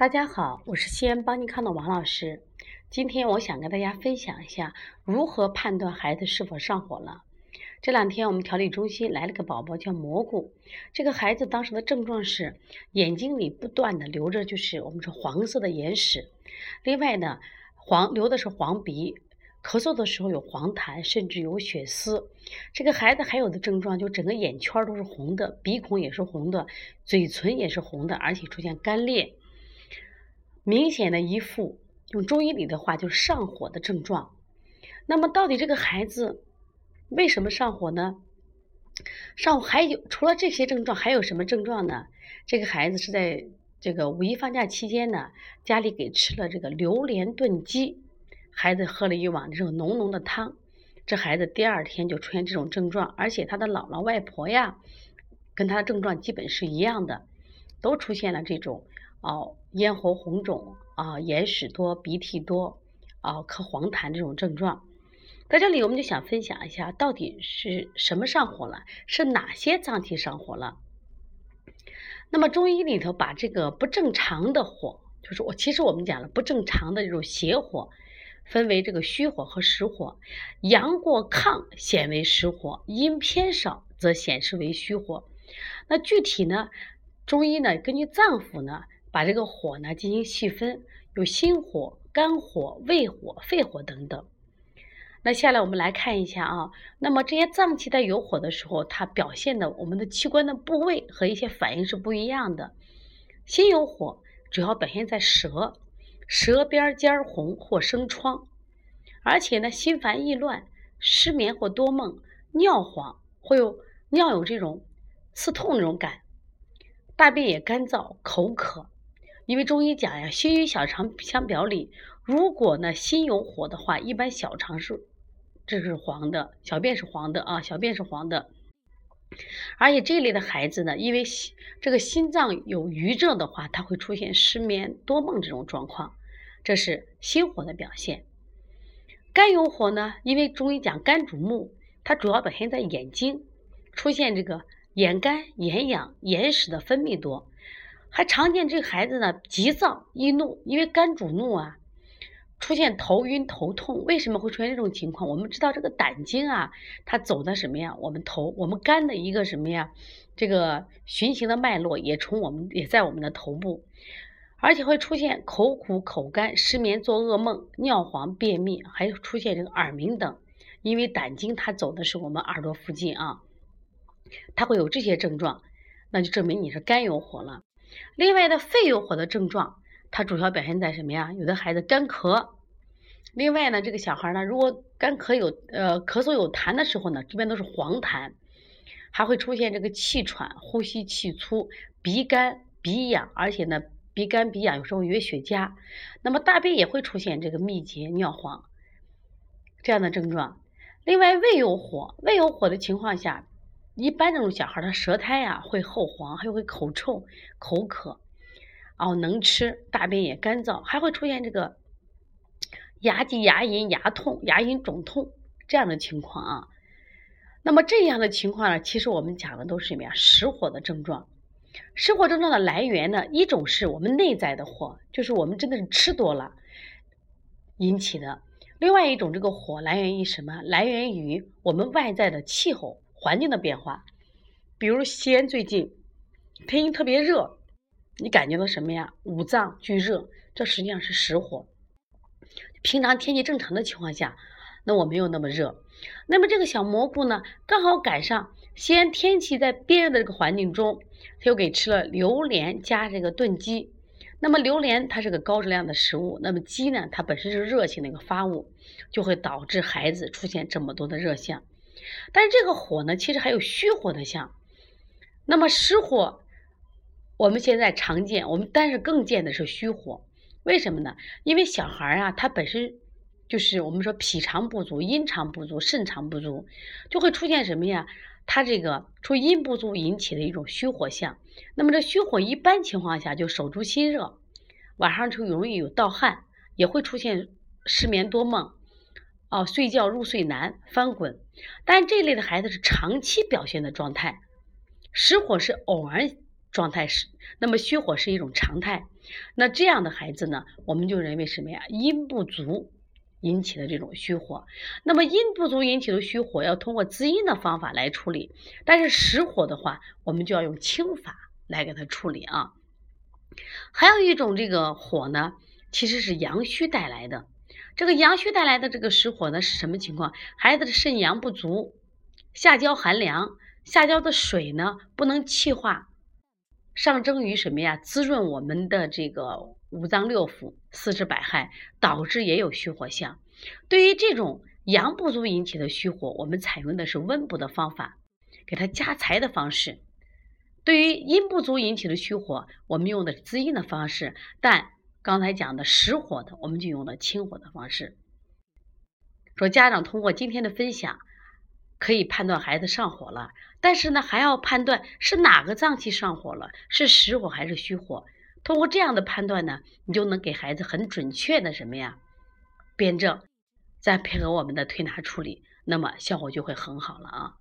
大家好，我是西安邦尼康的王老师。今天我想跟大家分享一下如何判断孩子是否上火了。这两天我们调理中心来了个宝宝叫蘑菇，这个孩子当时的症状是眼睛里不断的流着就是我们说黄色的眼屎，另外呢黄流的是黄鼻，咳嗽的时候有黄痰，甚至有血丝。这个孩子还有的症状就整个眼圈都是红的，鼻孔也是红的，嘴唇也是红的，而且出现干裂。明显的一副用中医里的话就是上火的症状。那么到底这个孩子为什么上火呢？上火还有除了这些症状还有什么症状呢？这个孩子是在这个五一放假期间呢，家里给吃了这个榴莲炖鸡，孩子喝了一碗这种浓浓的汤，这孩子第二天就出现这种症状，而且他的姥姥外婆呀，跟他的症状基本是一样的，都出现了这种。哦，咽喉红肿啊，眼屎多，鼻涕多，啊，咳黄痰这种症状，在这里我们就想分享一下，到底是什么上火了？是哪些脏器上火了？那么中医里头把这个不正常的火，就是我其实我们讲了不正常的这种邪火，分为这个虚火和实火，阳过亢显为实火，阴偏少则显示为虚火。那具体呢，中医呢根据脏腑呢。把这个火呢进行细分，有心火、肝火、胃火、肺火等等。那下来我们来看一下啊，那么这些脏器在有火的时候，它表现的我们的器官的部位和一些反应是不一样的。心有火，主要表现在舌，舌边尖红或生疮，而且呢心烦意乱、失眠或多梦、尿黄，会有尿有这种刺痛那种感，大便也干燥、口渴。因为中医讲呀，心与小肠相表里，如果呢心有火的话，一般小肠是这是黄的，小便是黄的啊，小便是黄的。而且这类的孩子呢，因为这个心脏有余热的话，他会出现失眠多梦这种状况，这是心火的表现。肝有火呢，因为中医讲肝主目，它主要表现在眼睛，出现这个眼干、眼痒、眼屎的分泌多。还常见这个孩子呢，急躁易怒，因为肝主怒啊，出现头晕头痛。为什么会出现这种情况？我们知道这个胆经啊，它走的什么呀？我们头，我们肝的一个什么呀？这个循行的脉络也从我们也在我们的头部，而且会出现口苦口干、失眠、做噩梦、尿黄、便秘，还有出现这个耳鸣等。因为胆经它走的是我们耳朵附近啊，它会有这些症状，那就证明你是肝有火了。另外的肺有火的症状，它主要表现在什么呀？有的孩子干咳。另外呢，这个小孩呢，如果干咳有呃咳嗽有痰的时候呢，这边都是黄痰，还会出现这个气喘、呼吸气粗、鼻干鼻痒，而且呢鼻干鼻痒有时候有血痂。那么大便也会出现这个秘结、尿黄这样的症状。另外胃有火，胃有火的情况下。一般这种小孩，他舌苔呀会厚黄，还会口臭、口渴，哦，能吃，大便也干燥，还会出现这个牙疾、牙龈、牙痛、牙龈肿痛这样的情况啊。那么这样的情况呢，其实我们讲的都是什么呀？实火的症状。实火症状的来源呢，一种是我们内在的火，就是我们真的是吃多了引起的；另外一种，这个火来源于什么？来源于我们外在的气候。环境的变化，比如西安最近天气特别热，你感觉到什么呀？五脏俱热，这实际上是实火。平常天气正常的情况下，那我没有那么热。那么这个小蘑菇呢，刚好赶上西安天气在变热的这个环境中，他又给吃了榴莲加这个炖鸡。那么榴莲它是个高质量的食物，那么鸡呢，它本身是热性的一个发物，就会导致孩子出现这么多的热象。但是这个火呢，其实还有虚火的象。那么实火，我们现在常见，我们但是更见的是虚火。为什么呢？因为小孩啊，他本身就是我们说脾肠不足、阴肠不足、肾肠不足，就会出现什么呀？他这个出阴不足引起的一种虚火象。那么这虚火一般情况下就手足心热，晚上就容易有盗汗，也会出现失眠多梦。哦，睡觉入睡难，翻滚，但这类的孩子是长期表现的状态。实火是偶然状态是，那么虚火是一种常态。那这样的孩子呢，我们就认为什么呀？阴不足引起的这种虚火。那么阴不足引起的虚火，要通过滋阴的方法来处理。但是实火的话，我们就要用清法来给它处理啊。还有一种这个火呢，其实是阳虚带来的。这个阳虚带来的这个实火呢，是什么情况？孩子的肾阳不足，下焦寒凉，下焦的水呢不能气化。上蒸于什么呀？滋润我们的这个五脏六腑、四肢百骸，导致也有虚火象。对于这种阳不足引起的虚火，我们采用的是温补的方法，给它加财的方式。对于阴不足引起的虚火，我们用的滋阴的方式。但刚才讲的实火的，我们就用了清火的方式。说家长通过今天的分享。可以判断孩子上火了，但是呢，还要判断是哪个脏器上火了，是实火还是虚火。通过这样的判断呢，你就能给孩子很准确的什么呀辩证，再配合我们的推拿处理，那么效果就会很好了啊。